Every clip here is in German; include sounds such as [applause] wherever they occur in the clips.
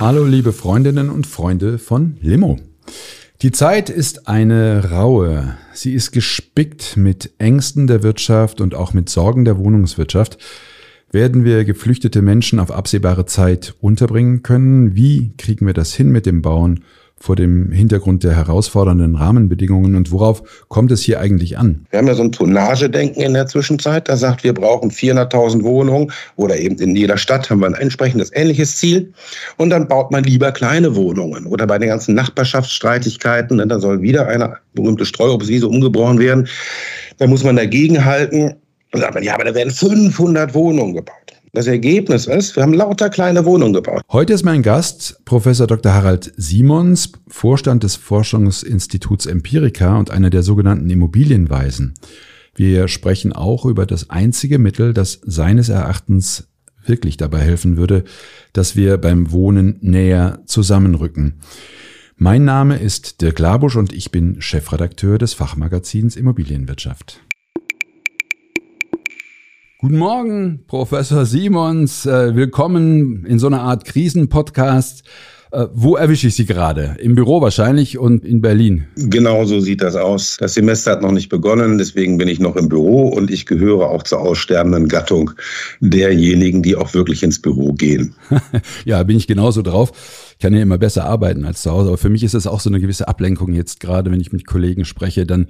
Hallo liebe Freundinnen und Freunde von Limo. Die Zeit ist eine raue. Sie ist gespickt mit Ängsten der Wirtschaft und auch mit Sorgen der Wohnungswirtschaft. Werden wir geflüchtete Menschen auf absehbare Zeit unterbringen können? Wie kriegen wir das hin mit dem Bauen? Vor dem Hintergrund der herausfordernden Rahmenbedingungen und worauf kommt es hier eigentlich an? Wir haben ja so ein Tonnagedenken in der Zwischenzeit, da sagt, wir brauchen 400.000 Wohnungen oder eben in jeder Stadt haben wir ein entsprechendes ähnliches Ziel. Und dann baut man lieber kleine Wohnungen. Oder bei den ganzen Nachbarschaftsstreitigkeiten, ne, da soll wieder eine berühmte Streuobstwiese umgebrochen werden, da muss man dagegen halten. Und sagt man, ja, aber da werden 500 Wohnungen gebaut. Das Ergebnis ist, wir haben lauter kleine Wohnungen gebaut. Heute ist mein Gast Professor Dr. Harald Simons, Vorstand des Forschungsinstituts Empirica und einer der sogenannten Immobilienweisen. Wir sprechen auch über das einzige Mittel, das seines Erachtens wirklich dabei helfen würde, dass wir beim Wohnen näher zusammenrücken. Mein Name ist Dirk Labusch und ich bin Chefredakteur des Fachmagazins Immobilienwirtschaft. Guten Morgen, Professor Simons. Äh, willkommen in so einer Art Krisenpodcast. Äh, wo erwische ich Sie gerade? Im Büro wahrscheinlich und in Berlin. Genau so sieht das aus. Das Semester hat noch nicht begonnen, deswegen bin ich noch im Büro und ich gehöre auch zur aussterbenden Gattung derjenigen, die auch wirklich ins Büro gehen. [laughs] ja, bin ich genauso drauf kann ja immer besser arbeiten als zu Hause. Aber für mich ist es auch so eine gewisse Ablenkung jetzt gerade, wenn ich mit Kollegen spreche, dann,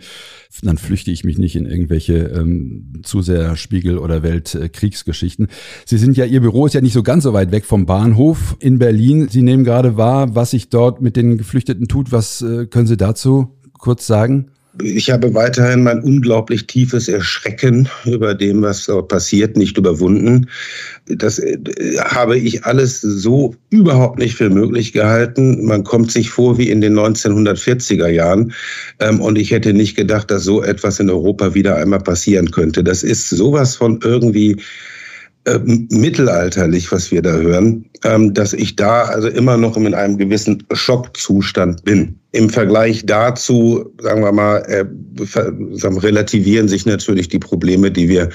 dann flüchte ich mich nicht in irgendwelche ähm, zu sehr Spiegel- oder Weltkriegsgeschichten. Sie sind ja, Ihr Büro ist ja nicht so ganz so weit weg vom Bahnhof in Berlin. Sie nehmen gerade wahr, was sich dort mit den Geflüchteten tut. Was äh, können Sie dazu kurz sagen? Ich habe weiterhin mein unglaublich tiefes Erschrecken über dem, was dort passiert, nicht überwunden. Das äh, habe ich alles so überhaupt nicht für möglich gehalten. Man kommt sich vor wie in den 1940er Jahren. Ähm, und ich hätte nicht gedacht, dass so etwas in Europa wieder einmal passieren könnte. Das ist sowas von irgendwie äh, mittelalterlich, was wir da hören, ähm, dass ich da also immer noch in einem gewissen Schockzustand bin. Im Vergleich dazu, sagen wir mal, äh, relativieren sich natürlich die Probleme, die wir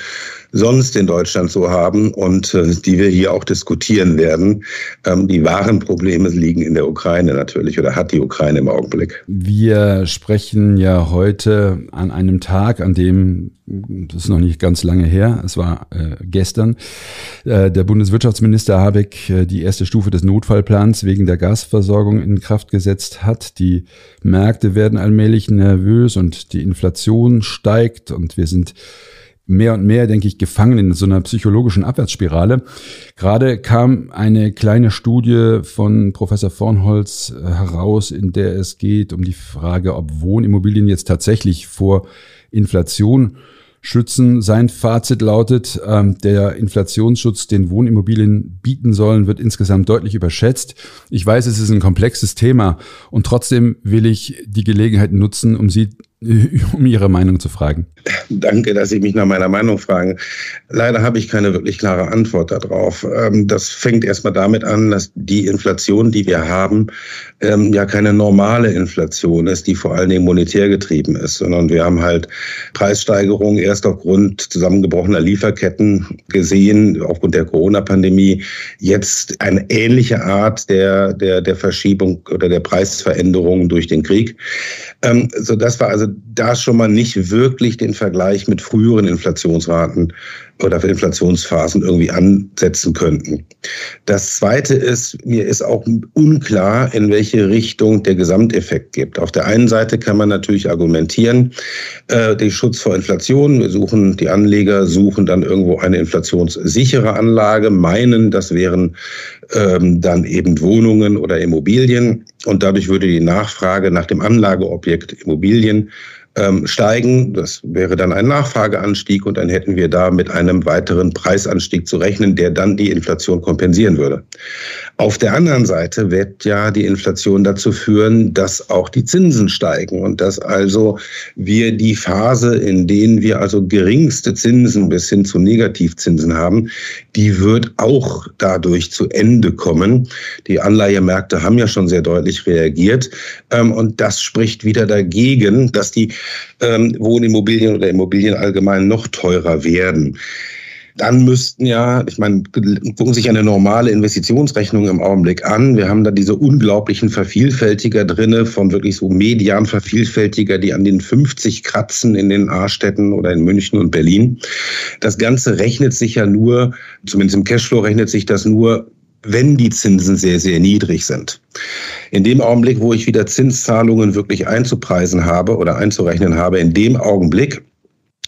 sonst in Deutschland so haben und äh, die wir hier auch diskutieren werden. Ähm, die wahren Probleme liegen in der Ukraine natürlich oder hat die Ukraine im Augenblick. Wir sprechen ja heute an einem Tag, an dem, das ist noch nicht ganz lange her, es war äh, gestern, äh, der Bundeswirtschaftsminister Habeck äh, die erste Stufe des Notfallplans wegen der Gasversorgung in Kraft gesetzt hat. Die Märkte werden allmählich nervös und die Inflation steigt und wir sind mehr und mehr, denke ich, gefangen in so einer psychologischen Abwärtsspirale. Gerade kam eine kleine Studie von Professor Vornholz äh, heraus, in der es geht um die Frage, ob Wohnimmobilien jetzt tatsächlich vor Inflation schützen. Sein Fazit lautet, ähm, der Inflationsschutz, den Wohnimmobilien bieten sollen, wird insgesamt deutlich überschätzt. Ich weiß, es ist ein komplexes Thema und trotzdem will ich die Gelegenheit nutzen, um Sie [laughs] um Ihre Meinung zu fragen. Danke, dass Sie mich nach meiner Meinung fragen. Leider habe ich keine wirklich klare Antwort darauf. Ähm, das fängt erstmal damit an, dass die Inflation, die wir haben, ähm, ja keine normale Inflation ist, die vor allen Dingen monetär getrieben ist, sondern wir haben halt Preissteigerungen erst aufgrund zusammengebrochener Lieferketten gesehen, aufgrund der Corona-Pandemie. Jetzt eine ähnliche Art der, der, der Verschiebung oder der Preisveränderung durch den Krieg. Ähm, so das war also da schon mal nicht wirklich den Vergleich mit früheren Inflationsraten oder für Inflationsphasen irgendwie ansetzen könnten. Das Zweite ist, mir ist auch unklar, in welche Richtung der Gesamteffekt geht. Auf der einen Seite kann man natürlich argumentieren, äh, den Schutz vor Inflation. Wir suchen, die Anleger suchen dann irgendwo eine inflationssichere Anlage, meinen, das wären ähm, dann eben Wohnungen oder Immobilien. Und dadurch würde die Nachfrage nach dem Anlageobjekt Immobilien ähm, steigen. Das wäre dann ein Nachfrageanstieg und dann hätten wir da mit einem weiteren Preisanstieg zu rechnen, der dann die Inflation kompensieren würde. Auf der anderen Seite wird ja die Inflation dazu führen, dass auch die Zinsen steigen und dass also wir die Phase, in denen wir also geringste Zinsen bis hin zu Negativzinsen haben, die wird auch dadurch zu Ende kommen. Die Anleihemärkte haben ja schon sehr deutlich reagiert ähm, und das spricht wieder dagegen, dass die ähm, Wohnimmobilien oder Immobilien allgemein noch teurer werden dann müssten ja, ich meine, gucken sich eine normale Investitionsrechnung im Augenblick an. Wir haben da diese unglaublichen Vervielfältiger drinne von wirklich so median Vervielfältiger, die an den 50 kratzen in den A-Städten oder in München und Berlin. Das Ganze rechnet sich ja nur, zumindest im Cashflow rechnet sich das nur wenn die Zinsen sehr, sehr niedrig sind. In dem Augenblick, wo ich wieder Zinszahlungen wirklich einzupreisen habe oder einzurechnen habe, in dem Augenblick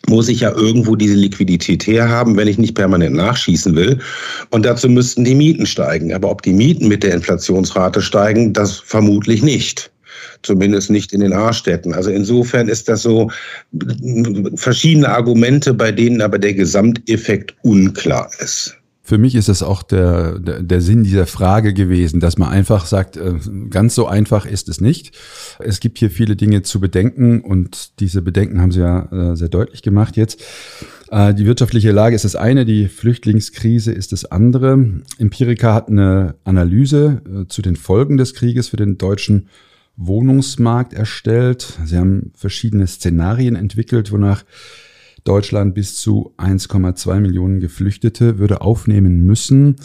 muss ich ja irgendwo diese Liquidität herhaben, wenn ich nicht permanent nachschießen will. Und dazu müssten die Mieten steigen. Aber ob die Mieten mit der Inflationsrate steigen, das vermutlich nicht. Zumindest nicht in den A-Städten. Also insofern ist das so verschiedene Argumente, bei denen aber der Gesamteffekt unklar ist. Für mich ist das auch der, der, der Sinn dieser Frage gewesen, dass man einfach sagt, äh, ganz so einfach ist es nicht. Es gibt hier viele Dinge zu bedenken und diese Bedenken haben Sie ja äh, sehr deutlich gemacht jetzt. Äh, die wirtschaftliche Lage ist das eine, die Flüchtlingskrise ist das andere. Empirica hat eine Analyse zu den Folgen des Krieges für den deutschen Wohnungsmarkt erstellt. Sie haben verschiedene Szenarien entwickelt, wonach Deutschland bis zu 1,2 Millionen Geflüchtete würde aufnehmen müssen.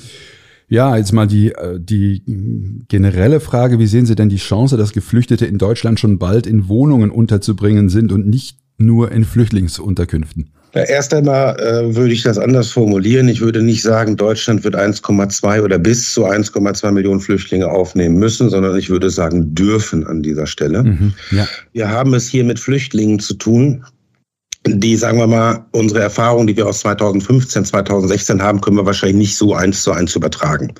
Ja, jetzt mal die, äh, die generelle Frage, wie sehen Sie denn die Chance, dass Geflüchtete in Deutschland schon bald in Wohnungen unterzubringen sind und nicht nur in Flüchtlingsunterkünften? Erst einmal äh, würde ich das anders formulieren. Ich würde nicht sagen, Deutschland wird 1,2 oder bis zu 1,2 Millionen Flüchtlinge aufnehmen müssen, sondern ich würde sagen dürfen an dieser Stelle. Mhm, ja. Wir haben es hier mit Flüchtlingen zu tun, die, sagen wir mal, unsere Erfahrungen, die wir aus 2015, 2016 haben, können wir wahrscheinlich nicht so eins zu eins übertragen.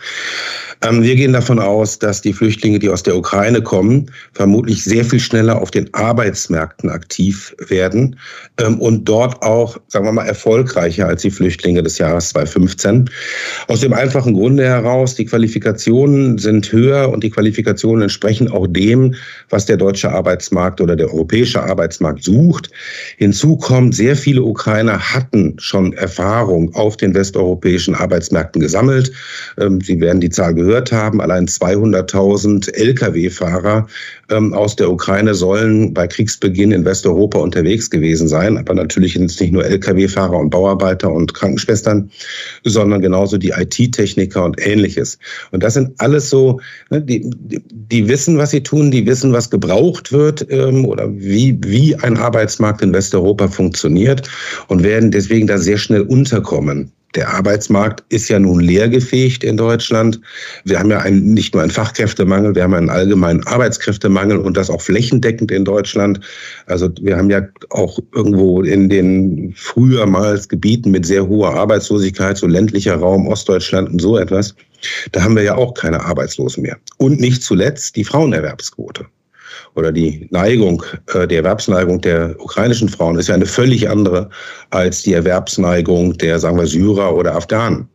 Ähm, wir gehen davon aus, dass die Flüchtlinge, die aus der Ukraine kommen, vermutlich sehr viel schneller auf den Arbeitsmärkten aktiv werden ähm, und dort auch, sagen wir mal, erfolgreicher als die Flüchtlinge des Jahres 2015. Aus dem einfachen Grunde heraus, die Qualifikationen sind höher und die Qualifikationen entsprechen auch dem, was der deutsche Arbeitsmarkt oder der europäische Arbeitsmarkt sucht. Hinzu sehr viele Ukrainer hatten schon Erfahrung auf den westeuropäischen Arbeitsmärkten gesammelt. Ähm, Sie werden die Zahl gehört gehört haben, allein 200.000 Lkw-Fahrer ähm, aus der Ukraine sollen bei Kriegsbeginn in Westeuropa unterwegs gewesen sein. Aber natürlich sind es nicht nur Lkw-Fahrer und Bauarbeiter und Krankenschwestern, sondern genauso die IT-Techniker und ähnliches. Und das sind alles so, ne, die, die wissen, was sie tun, die wissen, was gebraucht wird ähm, oder wie, wie ein Arbeitsmarkt in Westeuropa funktioniert und werden deswegen da sehr schnell unterkommen. Der Arbeitsmarkt ist ja nun leergefegt in Deutschland. Wir haben ja einen, nicht nur einen Fachkräftemangel, wir haben einen allgemeinen Arbeitskräftemangel und das auch flächendeckend in Deutschland. Also wir haben ja auch irgendwo in den frühermals Gebieten mit sehr hoher Arbeitslosigkeit, so ländlicher Raum, Ostdeutschland und so etwas, da haben wir ja auch keine Arbeitslosen mehr. Und nicht zuletzt die Frauenerwerbsquote oder die Neigung, äh, die Erwerbsneigung der ukrainischen Frauen ist ja eine völlig andere als die Erwerbsneigung der, sagen wir, Syrer oder Afghanen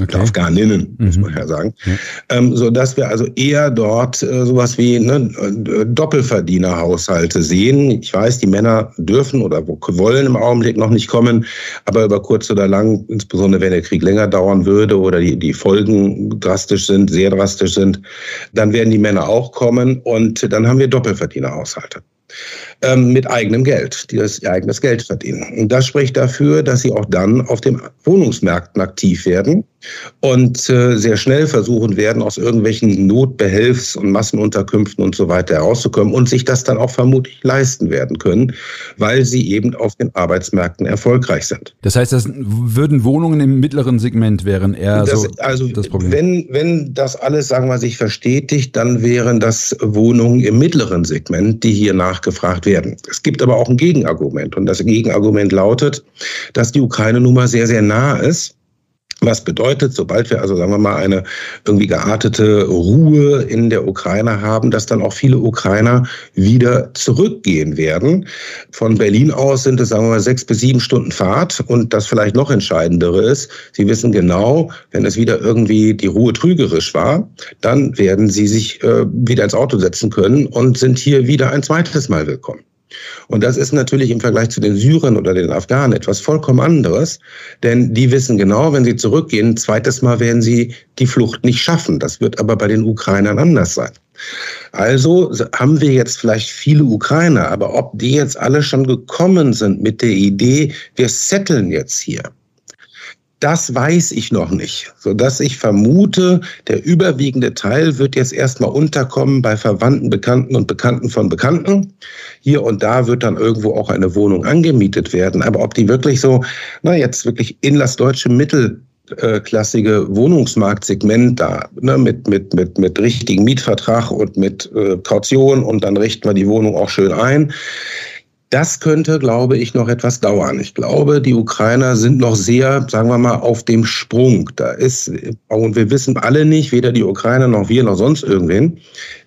okay. Afghaninnen, mhm. muss man ja sagen. Ähm, so dass wir also eher dort äh, sowas wie ne, Doppelverdienerhaushalte sehen. Ich weiß, die Männer dürfen oder wollen im Augenblick noch nicht kommen, aber über kurz oder lang, insbesondere wenn der Krieg länger dauern würde oder die, die Folgen drastisch sind, sehr drastisch sind, dann werden die Männer auch kommen und dann haben wir Doppelverdienerhaushalte ähm, mit eigenem Geld, die das ihr eigenes Geld verdienen. Und das spricht dafür, dass sie auch dann auf den Wohnungsmärkten aktiv werden und äh, sehr schnell versuchen werden, aus irgendwelchen Notbehelfs- und Massenunterkünften und so weiter herauszukommen und sich das dann auch vermutlich leisten werden können, weil sie eben auf den Arbeitsmärkten erfolgreich sind. Das heißt, das würden Wohnungen im mittleren Segment wären eher das, so also das Problem. Wenn, wenn das alles, sagen wir, sich verstetigt, dann wären das Wohnungen im mittleren Segment, die hier nachgefragt werden. Es gibt aber auch ein Gegenargument und das Gegenargument lautet, dass die Ukraine nun mal sehr, sehr nah ist Was bedeutet, sobald wir also, sagen wir mal, eine irgendwie geartete Ruhe in der Ukraine haben, dass dann auch viele Ukrainer wieder zurückgehen werden. Von Berlin aus sind es, sagen wir mal, sechs bis sieben Stunden Fahrt. Und das vielleicht noch entscheidendere ist, Sie wissen genau, wenn es wieder irgendwie die Ruhe trügerisch war, dann werden Sie sich äh, wieder ins Auto setzen können und sind hier wieder ein zweites Mal willkommen. Und das ist natürlich im Vergleich zu den Syrern oder den Afghanen etwas vollkommen anderes, denn die wissen genau, wenn sie zurückgehen, zweites Mal werden sie die Flucht nicht schaffen. Das wird aber bei den Ukrainern anders sein. Also haben wir jetzt vielleicht viele Ukrainer, aber ob die jetzt alle schon gekommen sind mit der Idee, wir setteln jetzt hier, das weiß ich noch nicht, so dass ich vermute, der überwiegende Teil wird jetzt erstmal unterkommen bei Verwandten, Bekannten und Bekannten von Bekannten. Hier und da wird dann irgendwo auch eine Wohnung angemietet werden. Aber ob die wirklich so, na jetzt wirklich inlandsdeutsche mittelklassige Wohnungsmarktsegment da, ne, mit, mit, mit, mit richtigen Mietvertrag und mit äh, Kaution und dann richten wir die Wohnung auch schön ein. Das könnte, glaube ich, noch etwas dauern. Ich glaube, die Ukrainer sind noch sehr, sagen wir mal, auf dem Sprung. Da ist, und wir wissen alle nicht, weder die Ukrainer noch wir noch sonst irgendwen,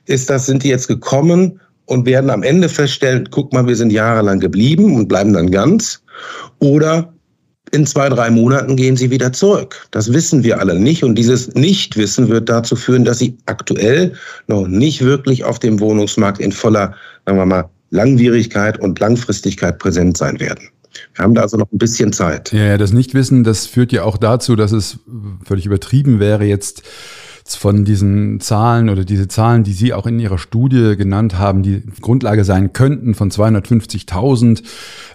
ist das, sind die jetzt gekommen und werden am Ende feststellen, guck mal, wir sind jahrelang geblieben und bleiben dann ganz. Oder in zwei, drei Monaten gehen sie wieder zurück. Das wissen wir alle nicht. Und dieses Nichtwissen wird dazu führen, dass sie aktuell noch nicht wirklich auf dem Wohnungsmarkt in voller, sagen wir mal, Langwierigkeit und Langfristigkeit präsent sein werden. Wir haben da also noch ein bisschen Zeit. Ja, das Nichtwissen, das führt ja auch dazu, dass es völlig übertrieben wäre, jetzt von diesen Zahlen oder diese Zahlen, die Sie auch in Ihrer Studie genannt haben, die Grundlage sein könnten von 250.000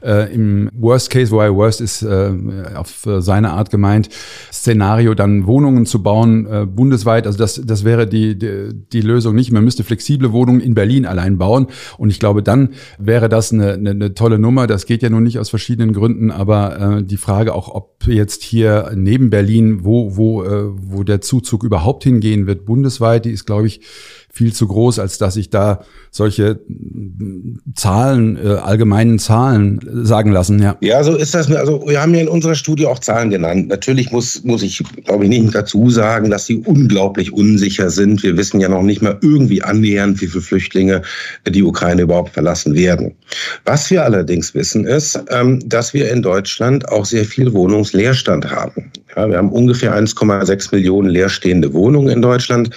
äh, im Worst Case, wobei Worst ist äh, auf seine Art gemeint, Szenario dann Wohnungen zu bauen äh, bundesweit. Also das, das wäre die, die, die Lösung nicht. Man müsste flexible Wohnungen in Berlin allein bauen. Und ich glaube, dann wäre das eine, eine, eine tolle Nummer. Das geht ja nun nicht aus verschiedenen Gründen, aber äh, die Frage auch, ob jetzt hier neben Berlin, wo, wo, äh, wo der Zuzug überhaupt hingeht, gehen wird bundesweit, die ist, glaube ich, viel zu groß, als dass ich da solche Zahlen, äh, allgemeinen Zahlen sagen lassen. Ja. ja, so ist das. Also wir haben ja in unserer Studie auch Zahlen genannt. Natürlich muss, muss ich, glaube ich, nicht dazu sagen, dass sie unglaublich unsicher sind. Wir wissen ja noch nicht mal irgendwie annähernd, wie viele Flüchtlinge die Ukraine überhaupt verlassen werden. Was wir allerdings wissen, ist, ähm, dass wir in Deutschland auch sehr viel Wohnungsleerstand haben. Ja, wir haben ungefähr 1,6 Millionen leerstehende Wohnungen in Deutschland.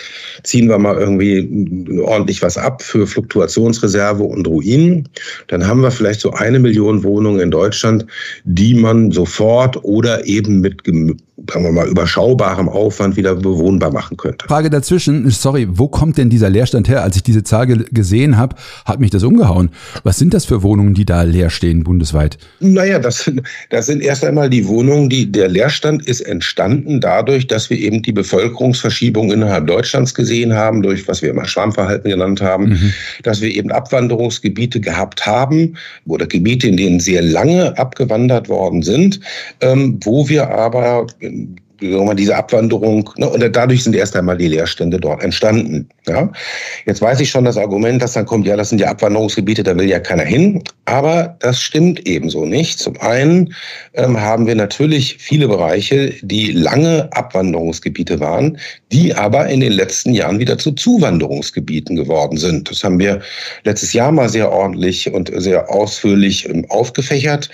Ziehen wir mal irgendwie ordentlich was ab für Fluktuationsreserve und Ruinen, dann haben wir vielleicht so eine Million Wohnungen in Deutschland, die man sofort oder eben mit sagen wir mal, überschaubarem Aufwand wieder bewohnbar machen könnte. Frage dazwischen, sorry, wo kommt denn dieser Leerstand her? Als ich diese Zahl gesehen habe, hat mich das umgehauen. Was sind das für Wohnungen, die da leer stehen bundesweit? Naja, das, das sind erst einmal die Wohnungen, die der Leerstand ist entstanden dadurch, dass wir eben die Bevölkerungsverschiebung innerhalb Deutschlands gesehen haben, durch was wir immer Schwarmverhalten genannt haben, mhm. dass wir eben Abwanderungsgebiete gehabt haben oder Gebiete, in denen sehr lange abgewandert worden sind, ähm, wo wir aber diese Abwanderung, ne, und dadurch sind erst einmal die Leerstände dort entstanden. Ja? Jetzt weiß ich schon das Argument, dass dann kommt, ja, das sind ja Abwanderungsgebiete, da will ja keiner hin. Aber das stimmt ebenso nicht. Zum einen ähm, haben wir natürlich viele Bereiche, die lange Abwanderungsgebiete waren, die aber in den letzten Jahren wieder zu Zuwanderungsgebieten geworden sind. Das haben wir letztes Jahr mal sehr ordentlich und sehr ausführlich ähm, aufgefächert,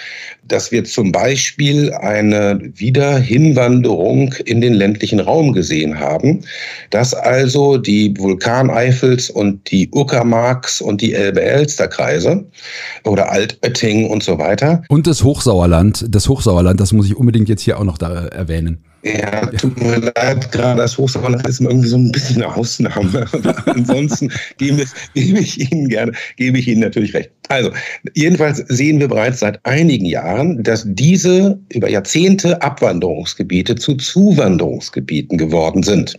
dass wir zum Beispiel eine Wiederhinwanderung in den ländlichen Raum gesehen haben, dass also die Vulkaneifels und die Uckermarks und die Elbe-Elster-Kreise oder Altötting und so weiter. Und das Hochsauerland, das Hochsauerland, das muss ich unbedingt jetzt hier auch noch da erwähnen. Ja, tut mir leid, gerade das Hochsauerland ist irgendwie so ein bisschen eine Ausnahme. [laughs] ansonsten gebe, gebe ich Ihnen gerne, gebe ich Ihnen natürlich recht. Also, jedenfalls sehen wir bereits seit einigen Jahren, dass diese über Jahrzehnte Abwanderungsgebiete zu Zuwanderungsgebieten geworden sind.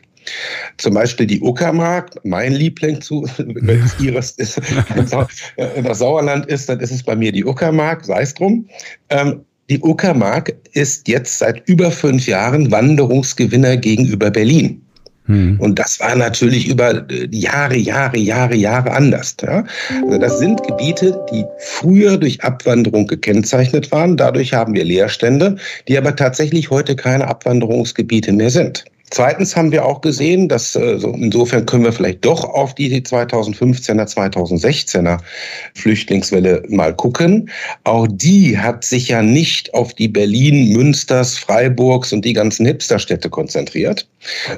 Zum Beispiel die Uckermark, mein Liebling zu, wenn es ihres ist, [laughs] das Sauerland ist, dann ist es bei mir die Uckermark, sei es drum. Ähm, die Uckermark ist jetzt seit über fünf Jahren Wanderungsgewinner gegenüber Berlin. Hm. Und das war natürlich über äh, Jahre, Jahre, Jahre, Jahre anders. Ja? Also das sind Gebiete, die früher durch Abwanderung gekennzeichnet waren. Dadurch haben wir Leerstände, die aber tatsächlich heute keine Abwanderungsgebiete mehr sind. Zweitens haben wir auch gesehen, dass äh, so insofern können wir vielleicht doch auf die 2015er, 2016er Flüchtlingswelle mal gucken. Auch die hat sich ja nicht auf die Berlin, Münsters, Freiburgs und die ganzen Hipsterstädte konzentriert,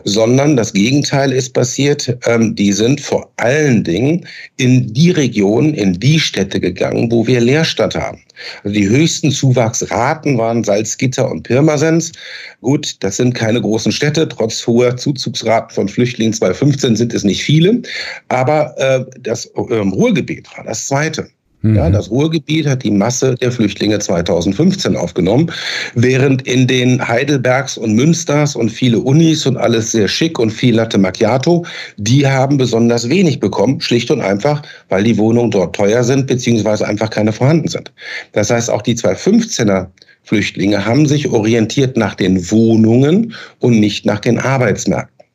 sondern das Gegenteil ist passiert. Ähm, die sind vor allen Dingen in die Regionen, in die Städte gegangen, wo wir Leerstand haben. Also die höchsten Zuwachsraten waren Salzgitter und Pirmasens. Gut, das sind keine großen Städte. Trotz hoher Zuzugsraten von Flüchtlingen 2015 sind es nicht viele. Aber äh, das äh, Ruhrgebiet war das zweite. Ja, mhm. das Ruhrgebiet hat die Masse der Flüchtlinge 2015 aufgenommen, während in den Heidelbergs und Münsters und viele Unis und alles sehr schick und viel Latte Macchiato, die haben besonders wenig bekommen, schlicht und einfach, weil die Wohnungen dort teuer sind, beziehungsweise einfach keine vorhanden sind. Das heißt, auch die 2015er Flüchtlinge haben sich orientiert nach den Wohnungen und nicht nach den Arbeitsmärkten.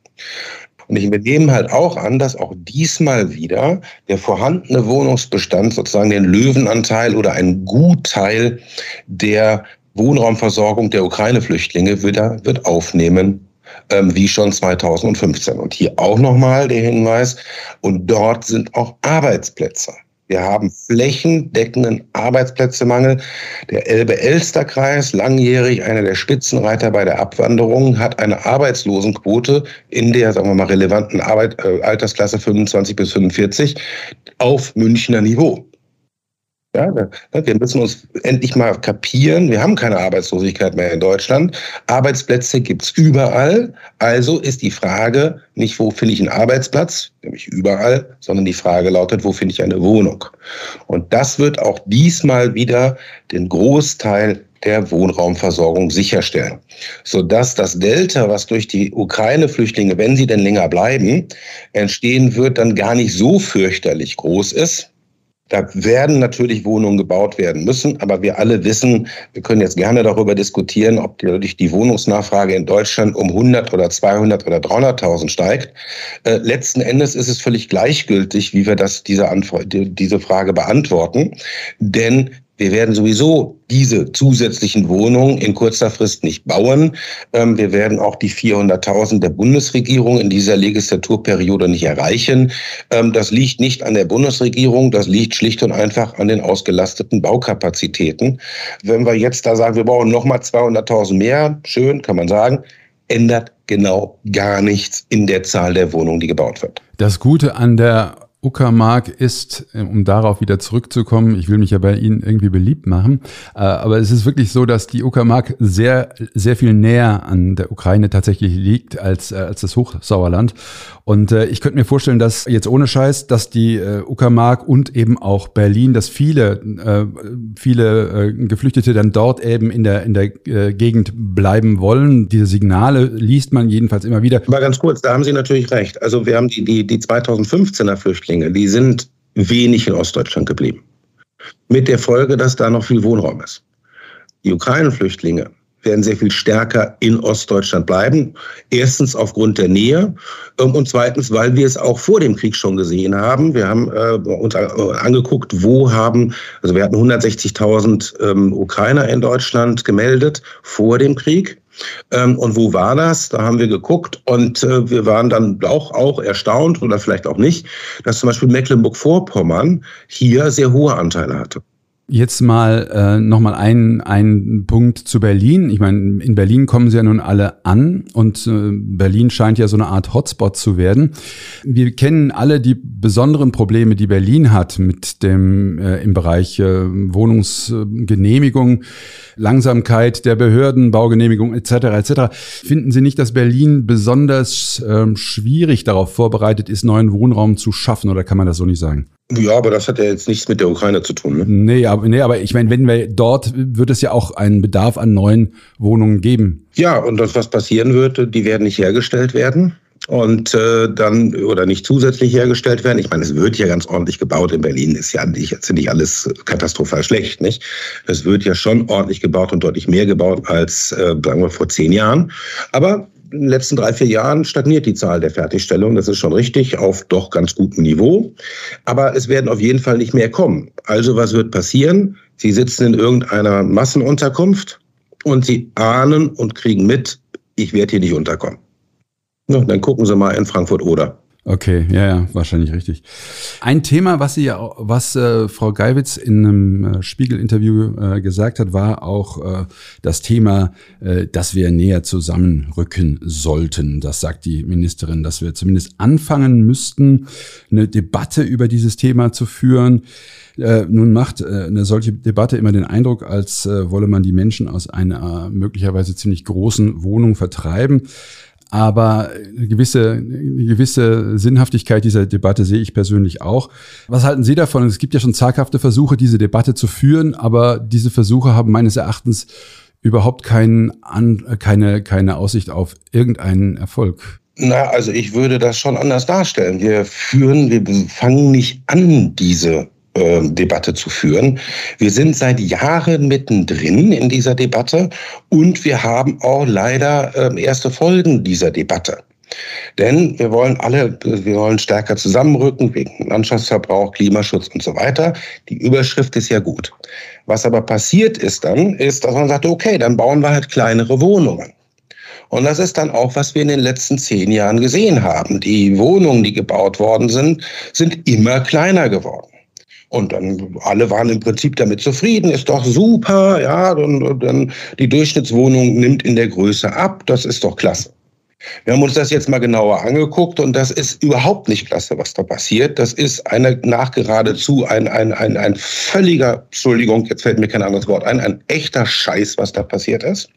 Und ich nehme halt auch an, dass auch diesmal wieder der vorhandene Wohnungsbestand sozusagen den Löwenanteil oder einen Gutteil der Wohnraumversorgung der Ukraine-Flüchtlinge wieder wird aufnehmen, ähm, wie schon 2015. Und hier auch nochmal der Hinweis, und dort sind auch Arbeitsplätze. Wir haben flächendeckenden Arbeitsplätzemangel. Der Elbe-Elster-Kreis, langjährig einer der Spitzenreiter bei der Abwanderung, hat eine Arbeitslosenquote in der, sagen wir mal, relevanten Arbeit, äh, Altersklasse 25 bis 45 auf Münchner Niveau. Ja, wir müssen uns endlich mal kapieren. Wir haben keine Arbeitslosigkeit mehr in Deutschland. Arbeitsplätze gibt's überall. Also ist die Frage nicht, wo finde ich einen Arbeitsplatz, nämlich überall, sondern die Frage lautet, wo finde ich eine Wohnung? Und das wird auch diesmal wieder den Großteil der Wohnraumversorgung sicherstellen, sodass das Delta, was durch die Ukraine-Flüchtlinge, wenn sie denn länger bleiben, entstehen wird, dann gar nicht so fürchterlich groß ist da werden natürlich Wohnungen gebaut werden müssen, aber wir alle wissen, wir können jetzt gerne darüber diskutieren, ob dadurch die Wohnungsnachfrage in Deutschland um 100 oder 200 oder 300.000 steigt. Äh, letzten Endes ist es völlig gleichgültig, wie wir das diese, Antwort, diese Frage beantworten, denn wir werden sowieso diese zusätzlichen Wohnungen in kurzer Frist nicht bauen. Ähm, wir werden auch die 400.000 der Bundesregierung in dieser Legislaturperiode nicht erreichen. Ähm, das liegt nicht an der Bundesregierung, das liegt schlicht und einfach an den ausgelasteten Baukapazitäten. Wenn wir jetzt da sagen, wir brauchen nochmal 200.000 mehr, schön, kann man sagen, ändert genau gar nichts in der Zahl der Wohnungen, die gebaut wird. Das Gute an der Uckermark ist, äh, um darauf wieder zurückzukommen, ich will mich ja bei Ihnen irgendwie beliebt machen, äh, aber es ist wirklich so, dass die Uckermark sehr, sehr viel näher an der Ukraine tatsächlich liegt als, äh, als das Hochsauerland. Und ich könnte mir vorstellen, dass jetzt ohne Scheiß, dass die Uckermark und eben auch Berlin, dass viele, viele Geflüchtete dann dort eben in der, in der Gegend bleiben wollen. Diese Signale liest man jedenfalls immer wieder. Aber ganz kurz, da haben Sie natürlich recht. Also wir haben die, die, die 2015er Flüchtlinge Flüchtlinge, die sind wenig in Ostdeutschland geblieben. Mit der Folge, dass da noch viel Wohnraum ist. Die Ukraine-Flüchtlinge werden sehr viel stärker in Ostdeutschland bleiben. Erstens aufgrund der Nähe ähm, und zweitens, weil wir es auch vor dem Krieg schon gesehen haben. Wir haben äh, uns angeguckt, wo haben, also wir hatten 160.000 ähm, Ukrainer in Deutschland gemeldet vor dem Krieg. Ähm, und wo war das? Da haben wir geguckt und äh, wir waren dann auch, auch erstaunt oder vielleicht auch nicht, dass zum Beispiel Mecklenburg-Vorpommern hier sehr hohe Anteile hatte. Jetzt mal äh, nochmal ein, ein Punkt zu Berlin. Ich meine, in Berlin kommen sie ja nun alle an und äh, Berlin scheint ja so eine Art Hotspot zu werden. Wir kennen alle die besonderen Probleme, die Berlin hat mit dem äh, im Bereich äh, Wohnungsgenehmigung, Langsamkeit der Behörden, Baugenehmigung etc. etc. Finden Sie nicht, dass Berlin besonders äh, schwierig darauf vorbereitet ist, neuen Wohnraum zu schaffen oder kann man das so nicht sagen? Ja, aber das hat ja jetzt nichts mit der Ukraine zu tun. Ne? Nee, aber, nee, aber ich meine, wenn wir dort wird es ja auch einen Bedarf an neuen Wohnungen geben. Ja, und das, was passieren wird, die werden nicht hergestellt werden und äh, dann oder nicht zusätzlich hergestellt werden. Ich meine, es wird ja ganz ordentlich gebaut in Berlin. Ist ja nicht, jetzt nicht alles katastrophal schlecht, nicht? Es wird ja schon ordentlich gebaut und deutlich mehr gebaut als äh, sagen wir vor zehn Jahren. Aber in den letzten drei, vier Jahren stagniert die Zahl der Fertigstellungen. Das ist schon richtig, auf doch ganz gutem Niveau. Aber es werden auf jeden Fall nicht mehr kommen. Also was wird passieren? Sie sitzen in irgendeiner Massenunterkunft und sie ahnen und kriegen mit, ich werde hier nicht unterkommen. Na, dann gucken Sie mal in Frankfurt oder. Okay, ja, ja, wahrscheinlich richtig. Ein Thema, was sie ja, was äh, Frau Geiwitz in einem äh, Spiegel-Interview äh, gesagt hat, war auch äh, das Thema, äh, dass wir näher zusammenrücken sollten. Das sagt die Ministerin, dass wir zumindest anfangen müssten, eine Debatte über dieses Thema zu führen. Äh, nun macht äh, eine solche Debatte immer den Eindruck, als äh, wolle man die Menschen aus einer möglicherweise ziemlich großen Wohnung vertreiben. Aber eine gewisse, eine gewisse Sinnhaftigkeit dieser Debatte sehe ich persönlich auch. Was halten Sie davon? Es gibt ja schon zaghafte Versuche, diese Debatte zu führen, aber diese Versuche haben meines Erachtens überhaupt keinen, keine, keine Aussicht auf irgendeinen Erfolg. Na, also ich würde das schon anders darstellen. Wir führen, wir fangen nicht an, diese Debatte zu führen. Wir sind seit Jahren mittendrin in dieser Debatte und wir haben auch leider ähm, erste Folgen dieser Debatte. Denn wir wollen alle, wir wollen stärker zusammenrücken wegen Landschaftsverbrauch, Klimaschutz und so weiter. Die Überschrift ist ja gut. Was aber passiert ist dann, ist, dass man sagt, okay, dann bauen wir halt kleinere Wohnungen. Und das ist dann auch, was wir in den letzten zehn Jahren gesehen haben. Die Wohnungen, die gebaut worden sind, sind immer kleiner geworden. Und dann alle waren im Prinzip damit zufrieden, ist doch super, ja, und, dann die Durchschnittswohnung nimmt in der Größe ab, das ist doch klasse. Wir haben uns das jetzt mal genauer angeguckt und das ist überhaupt nicht klasse, was da passiert. Das ist eine nachgeradezu ein, ein, ein, ein völliger, Entschuldigung, jetzt fällt mir kein anderes Wort ein, ein echter Scheiß, was da passiert ist.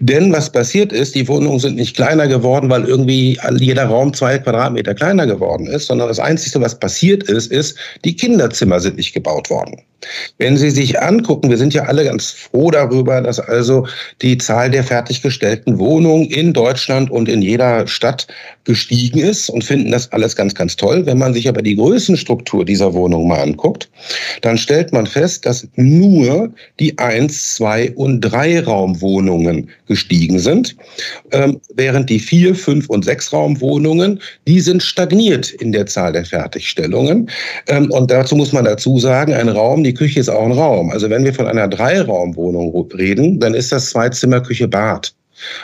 Denn was passiert ist, die Wohnungen sind nicht kleiner geworden, weil irgendwie jeder Raum zwei Quadratmeter kleiner geworden ist, sondern das Einzige, was passiert ist, ist, die Kinderzimmer sind nicht gebaut worden. Wenn Sie sich angucken, wir sind ja alle ganz froh darüber, dass also die Zahl der fertiggestellten Wohnungen in Deutschland und in jeder Stadt gestiegen ist und finden das alles ganz, ganz toll. Wenn man sich aber die Größenstruktur dieser Wohnung mal anguckt, dann stellt man fest, dass nur die eins, zwei und drei Raumwohnungen gestiegen sind, ähm, während die vier, fünf und sechs Raumwohnungen, die sind stagniert in der Zahl der Fertigstellungen. Ähm, und dazu muss man dazu sagen, ein Raum, die Küche ist auch ein Raum. Also wenn wir von einer Dreiraumwohnung reden, dann ist das Zweizimmer, Küche, Bad.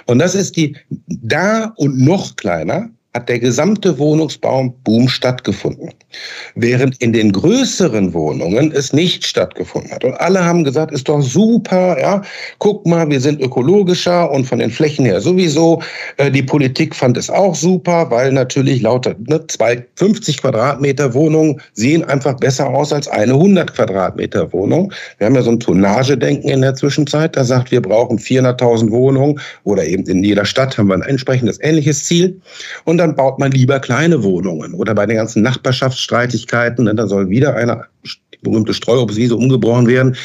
Und das ist die da und noch kleiner hat der gesamte Wohnungsbauboom stattgefunden. Während in den größeren Wohnungen es nicht stattgefunden hat. Und alle haben gesagt, ist doch super, ja, guck mal, wir sind ökologischer und von den Flächen her sowieso. Äh, die Politik fand es auch super, weil natürlich lauter ne, zwei 50 Quadratmeter Wohnungen sehen einfach besser aus als eine 100 Quadratmeter Wohnung. Wir haben ja so ein Tonnagedenken in der Zwischenzeit, da sagt, wir brauchen 400.000 Wohnungen oder eben in jeder Stadt haben wir ein entsprechendes ähnliches Ziel. Und dann baut man lieber kleine Wohnungen. Oder bei den ganzen Nachbarschaftsstreitigkeiten, ne, da soll wieder eine berühmte Streuobstwiese umgebrochen werden.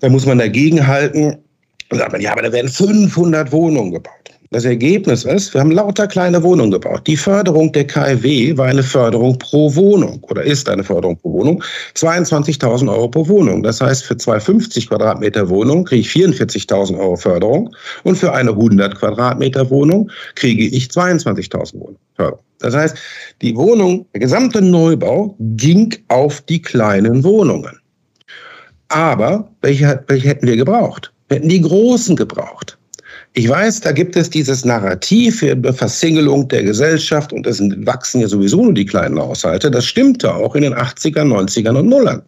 Da muss man dagegen halten. Und sagt man, ja, aber da werden 500 Wohnungen gebaut. Das Ergebnis ist, wir haben lauter kleine Wohnungen gebaut. Die Förderung der KfW war eine Förderung pro Wohnung oder ist eine Förderung pro Wohnung. 22.000 Euro pro Wohnung. Das heißt, für zwei 50 Quadratmeter Wohnungen kriege ich 44.000 Euro Förderung und für eine 100 Quadratmeter Wohnung kriege ich 22.000 Euro. Das heißt, die Wohnung, der gesamte Neubau ging auf die kleinen Wohnungen. Aber welche, welche hätten wir gebraucht? Wir hätten die großen gebraucht. Ich weiß, da gibt es dieses Narrativ für Versingelung der Gesellschaft und es wachsen ja sowieso nur die kleinen Haushalte. Das stimmte auch in den 80ern, 90ern und Nullern.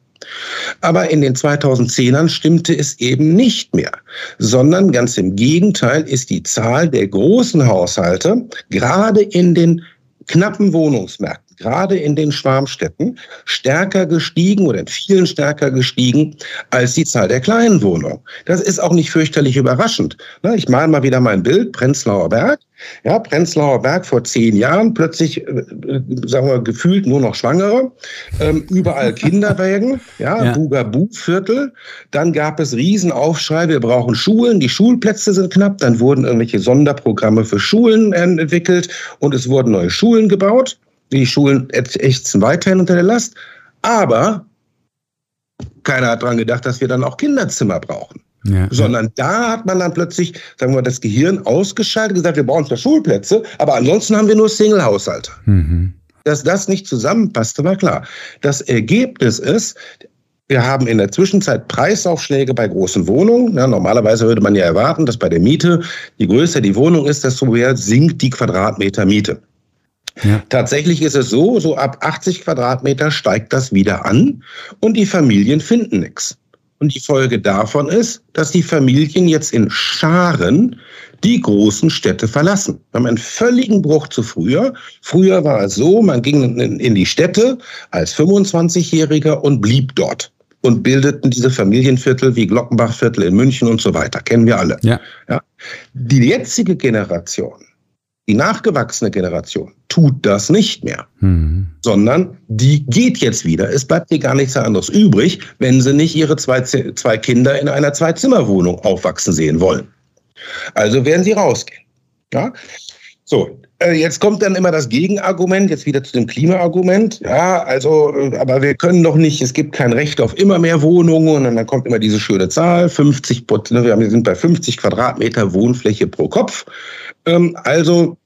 Aber in den 2010ern stimmte es eben nicht mehr, sondern ganz im Gegenteil ist die Zahl der großen Haushalte gerade in den knappen Wohnungsmärkten gerade in den Schwarmstädten stärker gestiegen oder in vielen stärker gestiegen als die Zahl der kleinen Wohnungen. Das ist auch nicht fürchterlich überraschend. Ich male mal wieder mein Bild, Prenzlauer Berg. Ja, Prenzlauer Berg vor zehn Jahren, plötzlich, äh, sagen wir, gefühlt nur noch Schwangere, ähm, überall [laughs] Kinderwägen, ja, ja. Bugabu-Viertel. Dann gab es Riesenaufschrei, wir brauchen Schulen, die Schulplätze sind knapp. Dann wurden irgendwelche Sonderprogramme für Schulen entwickelt und es wurden neue Schulen gebaut. Die Schulen ächzen weiterhin unter der Last. Aber keiner hat daran gedacht, dass wir dann auch Kinderzimmer brauchen. Ja. Sondern da hat man dann plötzlich, sagen wir, das Gehirn ausgeschaltet, gesagt, wir brauchen zwar Schulplätze, aber ansonsten haben wir nur Single-Haushalte. Mhm. Dass das nicht zusammenpasste, war klar. Das Ergebnis ist, wir haben in der Zwischenzeit Preisaufschläge bei großen Wohnungen. Ja, normalerweise würde man ja erwarten, dass bei der Miete, je größer die Wohnung ist, desto mehr sinkt die Quadratmeter Miete. Ja. Tatsächlich ist es so, so ab 80 Quadratmeter steigt das wieder an und die Familien finden nichts. Und die Folge davon ist, dass die Familien jetzt in Scharen die großen Städte verlassen. Wir haben einen völligen Bruch zu früher. Früher war es so, man ging in die Städte als 25-Jähriger und blieb dort und bildeten diese Familienviertel wie Glockenbachviertel in München und so weiter. Kennen wir alle. Ja. ja. Die jetzige Generation, die nachgewachsene Generation, tut das nicht mehr, mhm. sondern die geht jetzt wieder. Es bleibt ihr gar nichts anderes übrig, wenn sie nicht ihre zwei, zwei Kinder in einer Zwei-Zimmer-Wohnung aufwachsen sehen wollen. Also werden sie rausgehen. Ja? So, jetzt kommt dann immer das Gegenargument, jetzt wieder zu dem Klimaargument. Ja, also, äh, aber wir können doch nicht, es gibt kein Recht auf immer mehr Wohnungen. Und dann kommt immer diese schöne Zahl, 50 ne, wir sind bei 50 Quadratmeter Wohnfläche pro Kopf. Ähm, also,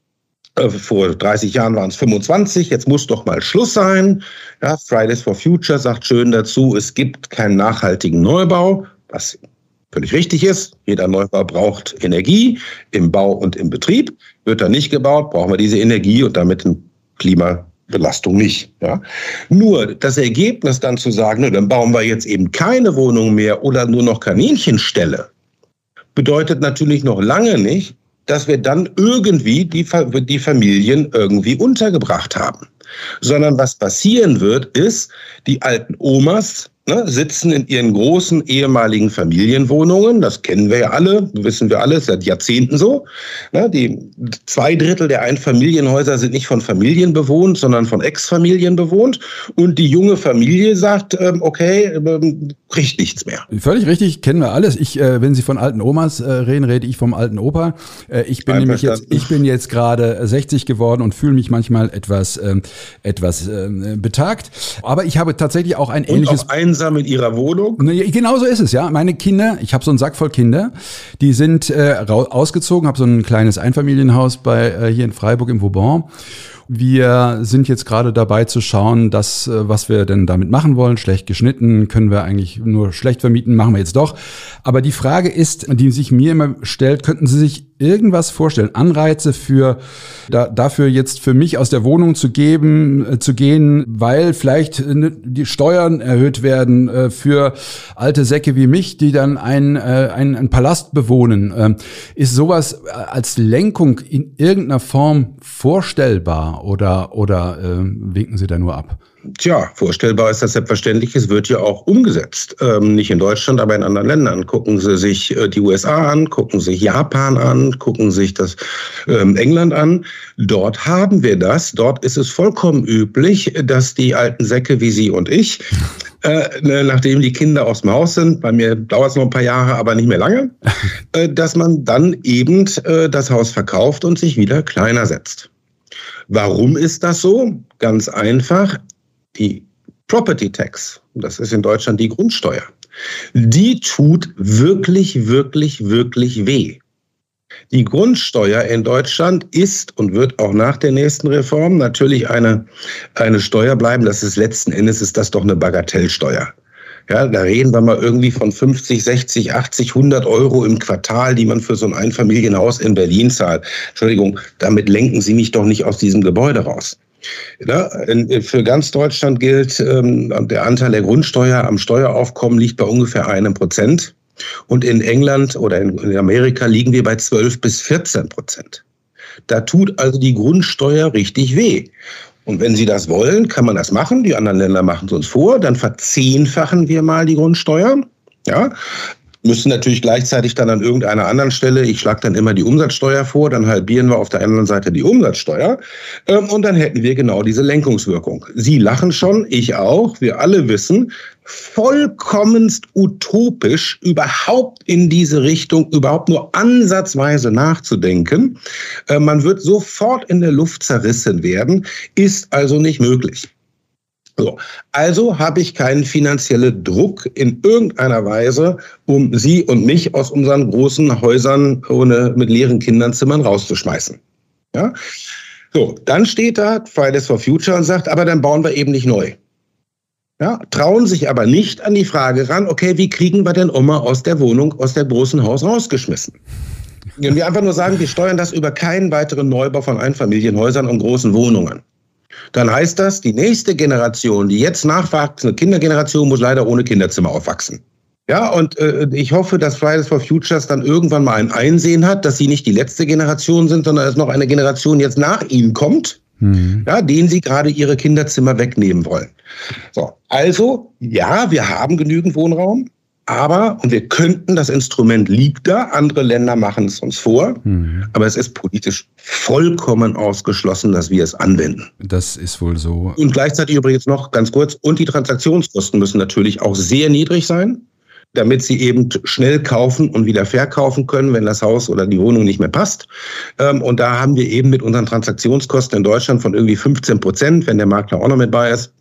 äh, vor 30 Jahren waren es 25, jetzt muss doch mal Schluss sein. Ja, Fridays for Future sagt schön dazu, es gibt keinen nachhaltigen Neubau, was völlig richtig ist. Jeder Neubau braucht Energie im Bau und im Betrieb. Wird er nicht gebaut, brauchen wir diese Energie und damit eine Klimabelastung nicht. Ja? Nur das Ergebnis dann zu sagen, ne, dann bauen wir jetzt eben keine Wohnung mehr oder nur noch Kaninchenställe, bedeutet natürlich noch lange nicht, dass wir dann irgendwie die, die Familien irgendwie untergebracht haben. Sondern was passieren wird, ist, die alten Omas ne, sitzen in ihren großen ehemaligen Familienwohnungen. Das kennen wir ja alle, wissen wir alle, seit Jahrzehnten so. Ne, die zwei Drittel der Einfamilienhäuser sind nicht von Familien bewohnt, sondern von Ex-Familien bewohnt. Und die junge Familie sagt, ähm, okay, ähm, kriegt nichts mehr. Völlig richtig, kennen wir alles. Ich, äh, wenn Sie von alten Omas äh, reden, rede ich vom alten Opa. Äh, ich bin nämlich jetzt, ich bin jetzt gerade 60 geworden und fühle mich manchmal etwas, ähm, etwas äh, betagt. Aber ich habe tatsächlich auch ein ähnliches. Und auch einsam in ihrer Wohnung? Genau so ist es, ja. Meine Kinder, ich habe so einen Sack voll Kinder, die sind äh, ausgezogen, habe so ein kleines Einfamilienhaus bei äh, hier in Freiburg im Vauban. Wir sind jetzt gerade dabei zu schauen, dass, äh, was wir denn damit machen wollen. Schlecht geschnitten können wir eigentlich nur schlecht vermieten, machen wir jetzt doch. Aber die Frage ist, die sich mir immer stellt, könnten Sie sich irgendwas vorstellen, Anreize für da, dafür jetzt für mich aus der Wohnung zu geben, äh, zu gehen, weil vielleicht äh, die Steuern erhöht werden äh, für alte Säcke wie mich, die dann einen, äh, einen Palast bewohnen. Ähm, ist sowas als Lenkung in irgendeiner Form vorstellbar oder oder äh, winken Sie da nur ab? Tja, vorstellbar ist das selbstverständlich. Es wird ja auch umgesetzt. Ähm, nicht in Deutschland, aber in anderen Ländern. Gucken Sie sich äh, die USA an, gucken Sie sich Japan an, gucken Sie sich das ähm, England an. Dort haben wir das. Dort ist es vollkommen üblich, dass die alten Säcke wie Sie und ich, [laughs] äh, ne, nachdem die Kinder aus dem Haus sind, bei mir dauert es noch ein paar Jahre, aber nicht mehr lange, [laughs] äh, dass man dann eben äh, das Haus verkauft und sich wieder kleiner setzt. Warum ist das so? Ganz einfach die Property Tax, das ist in Deutschland die Grundsteuer, die tut wirklich, wirklich, wirklich weh. Die Grundsteuer in Deutschland ist und wird auch nach der nächsten Reform natürlich eine, eine Steuer bleiben. Das ist letzten Endes ist das doch eine Bagatellsteuer. Ja, da reden wir mal irgendwie von 50, 60, 80, 100 Euro im Quartal, die man für so ein Einfamilienhaus in Berlin zahlt. Entschuldigung, damit lenken Sie mich doch nicht aus diesem Gebäude raus. Ja, für ganz Deutschland gilt, ähm, der Anteil der Grundsteuer am Steueraufkommen liegt bei ungefähr einem Prozent. Und in England oder in Amerika liegen wir bei 12 bis 14 Prozent. Da tut also die Grundsteuer richtig weh. Und wenn Sie das wollen, kann man das machen. Die anderen Länder machen es uns vor. Dann verzehnfachen wir mal die Grundsteuer. Ja, müssen natürlich gleichzeitig dann an irgendeiner anderen Stelle, ich schlage dann immer die Umsatzsteuer vor, dann halbieren wir auf der anderen Seite die Umsatzsteuer ähm, und dann hätten wir genau diese Lenkungswirkung. Sie lachen schon, ich auch, wir alle wissen, vollkommenst utopisch, überhaupt in diese Richtung, überhaupt nur ansatzweise nachzudenken. Äh, man wird sofort in der Luft zerrissen werden, ist also nicht möglich. So. Also habe ich keinen finanziellen Druck in irgendeiner Weise, um Sie und mich aus unseren großen Häusern ohne mit leeren Kinderzimmern rauszuschmeißen. Ja? So, dann steht da Fridays for Future und sagt, aber dann bauen wir eben nicht neu. Ja, trauen sich aber nicht an die Frage ran, okay, wie kriegen wir denn Oma aus der Wohnung, aus der großen Haus rausgeschmissen? Und wir einfach nur sagen, wir steuern das über keinen weiteren Neubau von Einfamilienhäusern und großen Wohnungen dann heißt das, die nächste Generation, die jetzt nachwachsende Kindergeneration, muss leider ohne Kinderzimmer aufwachsen. Ja, und äh, ich hoffe, dass Fridays for Futures dann irgendwann mal ein Einsehen hat, dass sie nicht die letzte Generation sind, sondern dass noch eine Generation jetzt nach ihnen kommt, mhm. ja, denen sie gerade ihre Kinderzimmer wegnehmen wollen. So, also ja, wir haben genügend Wohnraum. Aber, und wir könnten, das Instrument liegt da, andere Länder machen es uns vor, mhm. aber es ist politisch vollkommen ausgeschlossen, dass wir es anwenden. Das ist wohl so. Und gleichzeitig übrigens noch ganz kurz, und die Transaktionskosten müssen natürlich auch sehr niedrig sein, damit sie eben schnell kaufen und wieder verkaufen können, wenn das Haus oder die Wohnung nicht mehr passt. Ähm, und da haben wir eben mit unseren Transaktionskosten in Deutschland von irgendwie 15 Prozent, wenn der Makler auch noch mit bei ist,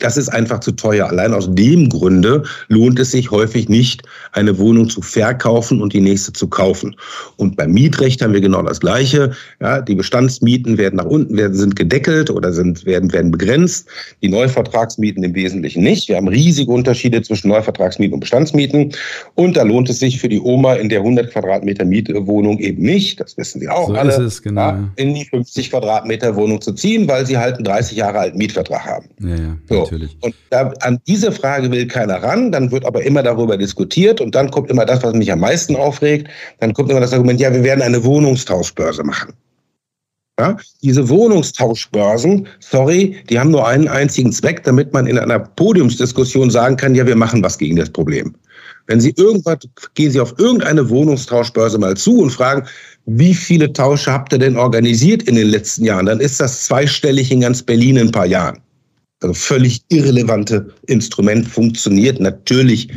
das ist einfach zu teuer. Allein aus dem Grunde lohnt es sich häufig nicht, eine Wohnung zu verkaufen und die nächste zu kaufen. Und beim Mietrecht haben wir genau das Gleiche. Ja, die Bestandsmieten werden nach unten, werden, sind gedeckelt oder sind, werden, werden begrenzt. Die Neuvertragsmieten im Wesentlichen nicht. Wir haben riesige Unterschiede zwischen Neuvertragsmieten und Bestandsmieten. Und da lohnt es sich für die Oma in der 100 Quadratmeter Mietwohnung eben nicht. Das wissen Sie auch so alle. Ist es, genau. Ja, in die 50 Quadratmeter Wohnung zu ziehen, weil sie halt einen 30 Jahre alten Mietvertrag haben. Ja, ja. So. Natürlich. Und da, an diese Frage will keiner ran, dann wird aber immer darüber diskutiert und dann kommt immer das, was mich am meisten aufregt, dann kommt immer das Argument, ja, wir werden eine Wohnungstauschbörse machen. Ja, diese Wohnungstauschbörsen, sorry, die haben nur einen einzigen Zweck, damit man in einer Podiumsdiskussion sagen kann, ja, wir machen was gegen das Problem. Wenn Sie irgendwas, gehen Sie auf irgendeine Wohnungstauschbörse mal zu und fragen, wie viele Tausche habt ihr denn organisiert in den letzten Jahren? Dann ist das zweistellig in ganz Berlin in ein paar Jahren also völlig irrelevante Instrument, funktioniert natürlich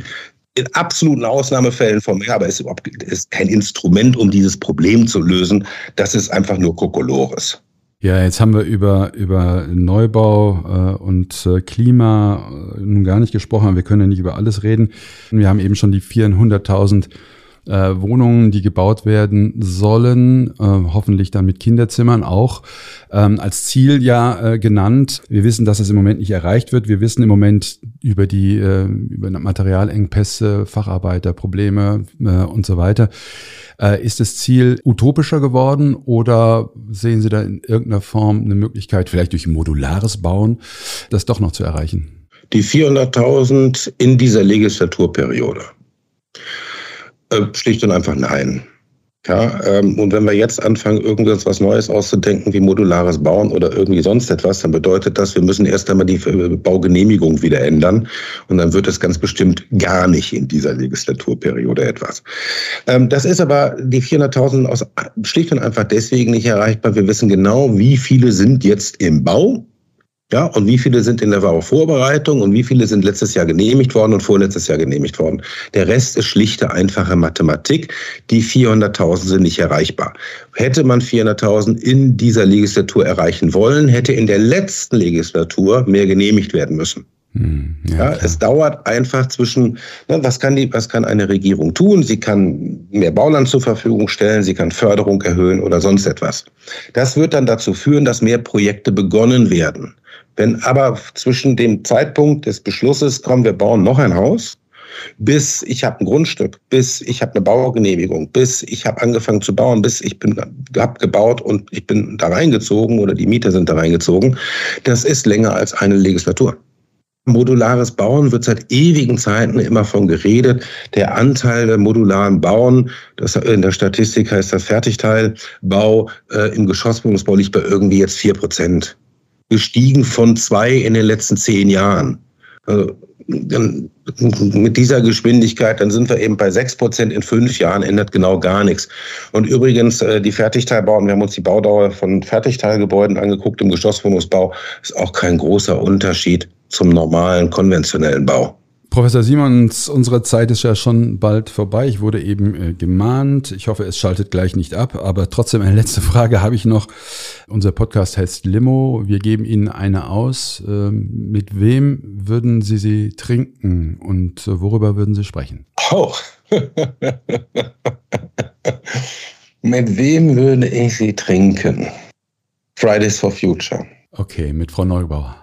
in absoluten Ausnahmefällen vom mehr, aber es ist, ist kein Instrument, um dieses Problem zu lösen. Das ist einfach nur Kokolores. Ja, jetzt haben wir über, über Neubau äh, und äh, Klima äh, nun gar nicht gesprochen. Wir können ja nicht über alles reden. Wir haben eben schon die 400.000 äh, Wohnungen, die gebaut werden sollen, äh, hoffentlich dann mit Kinderzimmern auch, ähm, als Ziel ja äh, genannt. Wir wissen, dass es im Moment nicht erreicht wird. Wir wissen im Moment über die äh, über Materialengpässe, Facharbeiterprobleme äh, und so weiter. Äh, ist das Ziel utopischer geworden oder sehen Sie da in irgendeiner Form eine Möglichkeit, vielleicht durch modulares Bauen, das doch noch zu erreichen? Die 400.000 in dieser Legislaturperiode. Äh, schlicht und einfach nein. Ja, ähm, und wenn wir jetzt anfangen, irgendwas was Neues auszudenken, wie modulares Bauen oder irgendwie sonst etwas, dann bedeutet das, wir müssen erst einmal die äh, Baugenehmigung wieder ändern. Und dann wird es ganz bestimmt gar nicht in dieser Legislaturperiode etwas. Ähm, das ist aber die 400.000 aus schlicht und einfach deswegen nicht erreichbar. Wir wissen genau, wie viele sind jetzt im Bau. Ja, und wie viele sind in der Bauvorbereitung und wie viele sind letztes Jahr genehmigt worden und vorletztes Jahr genehmigt worden. Der Rest ist schlichte, einfache Mathematik. Die 400.000 sind nicht erreichbar. Hätte man 400.000 in dieser Legislatur erreichen wollen, hätte in der letzten Legislatur mehr genehmigt werden müssen. Hm, ja, ja, es dauert einfach zwischen, ne, was kann die, was kann eine Regierung tun? Sie kann mehr Bauland zur Verfügung stellen, sie kann Förderung erhöhen oder sonst etwas. Das wird dann dazu führen, dass mehr Projekte begonnen werden. Wenn aber zwischen dem Zeitpunkt des Beschlusses kommen, wir bauen noch ein Haus, bis ich habe ein Grundstück, bis ich habe eine Baugenehmigung, bis ich habe angefangen zu bauen, bis ich bin hab gebaut und ich bin da reingezogen oder die Mieter sind da reingezogen, das ist länger als eine Legislatur. Modulares Bauen wird seit ewigen Zeiten immer von geredet. Der Anteil der modularen Bauen, das in der Statistik heißt das Fertigteilbau äh, im Geschosswohnungsbau liegt bei irgendwie jetzt vier Prozent gestiegen von zwei in den letzten zehn Jahren. Also, mit dieser Geschwindigkeit, dann sind wir eben bei sechs Prozent in fünf Jahren, ändert genau gar nichts. Und übrigens, äh, die Fertigteilbauten, wir haben uns die Baudauer von Fertigteilgebäuden angeguckt im Geschosswohnungsbau, ist auch kein großer Unterschied zum normalen konventionellen Bau. Professor Simons, unsere Zeit ist ja schon bald vorbei. Ich wurde eben äh, gemahnt. Ich hoffe, es schaltet gleich nicht ab. Aber trotzdem eine letzte [laughs] Frage habe ich noch. Unser Podcast heißt Limo. Wir geben Ihnen eine aus. Ähm, mit wem würden Sie sie trinken und äh, worüber würden Sie sprechen? Oh. [laughs] mit wem würde ich sie trinken? Fridays for Future. Okay, mit Frau Neubauer.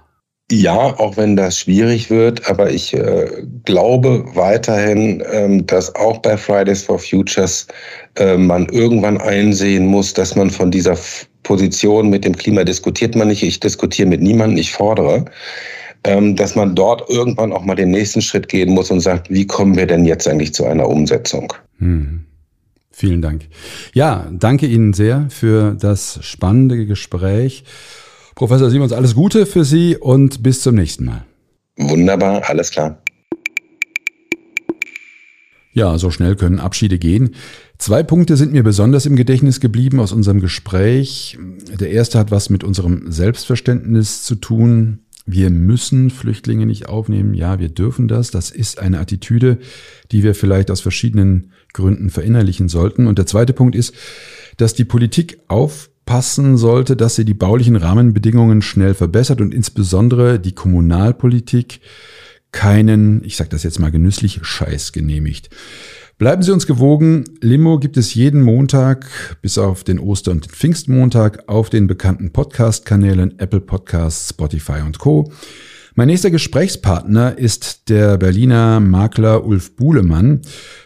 Ja, auch wenn das schwierig wird, aber ich äh, glaube weiterhin, ähm, dass auch bei Fridays for Futures äh, man irgendwann einsehen muss, dass man von dieser Position mit dem Klima diskutiert man nicht, ich diskutiere mit niemandem, ich fordere, ähm, dass man dort irgendwann auch mal den nächsten Schritt gehen muss und sagt, wie kommen wir denn jetzt eigentlich zu einer Umsetzung? Hm. Vielen Dank. Ja, danke Ihnen sehr für das spannende Gespräch. Professor Simons, alles Gute für Sie und bis zum nächsten Mal. Wunderbar, alles klar. Ja, so schnell können Abschiede gehen. Zwei Punkte sind mir besonders im Gedächtnis geblieben aus unserem Gespräch. Der erste hat was mit unserem Selbstverständnis zu tun. Wir müssen Flüchtlinge nicht aufnehmen. Ja, wir dürfen das. Das ist eine Attitüde, die wir vielleicht aus verschiedenen Gründen verinnerlichen sollten. Und der zweite Punkt ist, dass die Politik auf aufpassen sollte, dass sie die baulichen Rahmenbedingungen schnell verbessert und insbesondere die Kommunalpolitik keinen, ich sage das jetzt mal genüsslich, Scheiß genehmigt. Bleiben Sie uns gewogen. Limo gibt es jeden Montag bis auf den Oster- und den Pfingstmontag auf den bekannten Podcast-Kanälen Apple Podcasts, Spotify und Co. Mein nächster Gesprächspartner ist der Berliner Makler Ulf Buhlemann.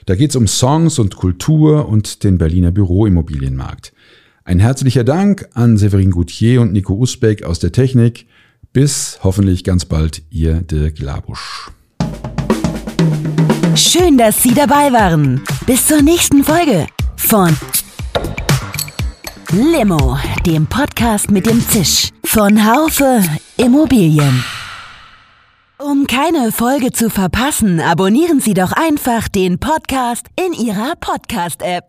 Da geht es um Songs und Kultur und den Berliner Büroimmobilienmarkt. Ein herzlicher Dank an Severin Goutier und Nico Usbeck aus der Technik. Bis hoffentlich ganz bald, Ihr Dirk Labusch. Schön, dass Sie dabei waren. Bis zur nächsten Folge von Limo, dem Podcast mit dem Zisch von Haufe Immobilien. Um keine Folge zu verpassen, abonnieren Sie doch einfach den Podcast in Ihrer Podcast-App.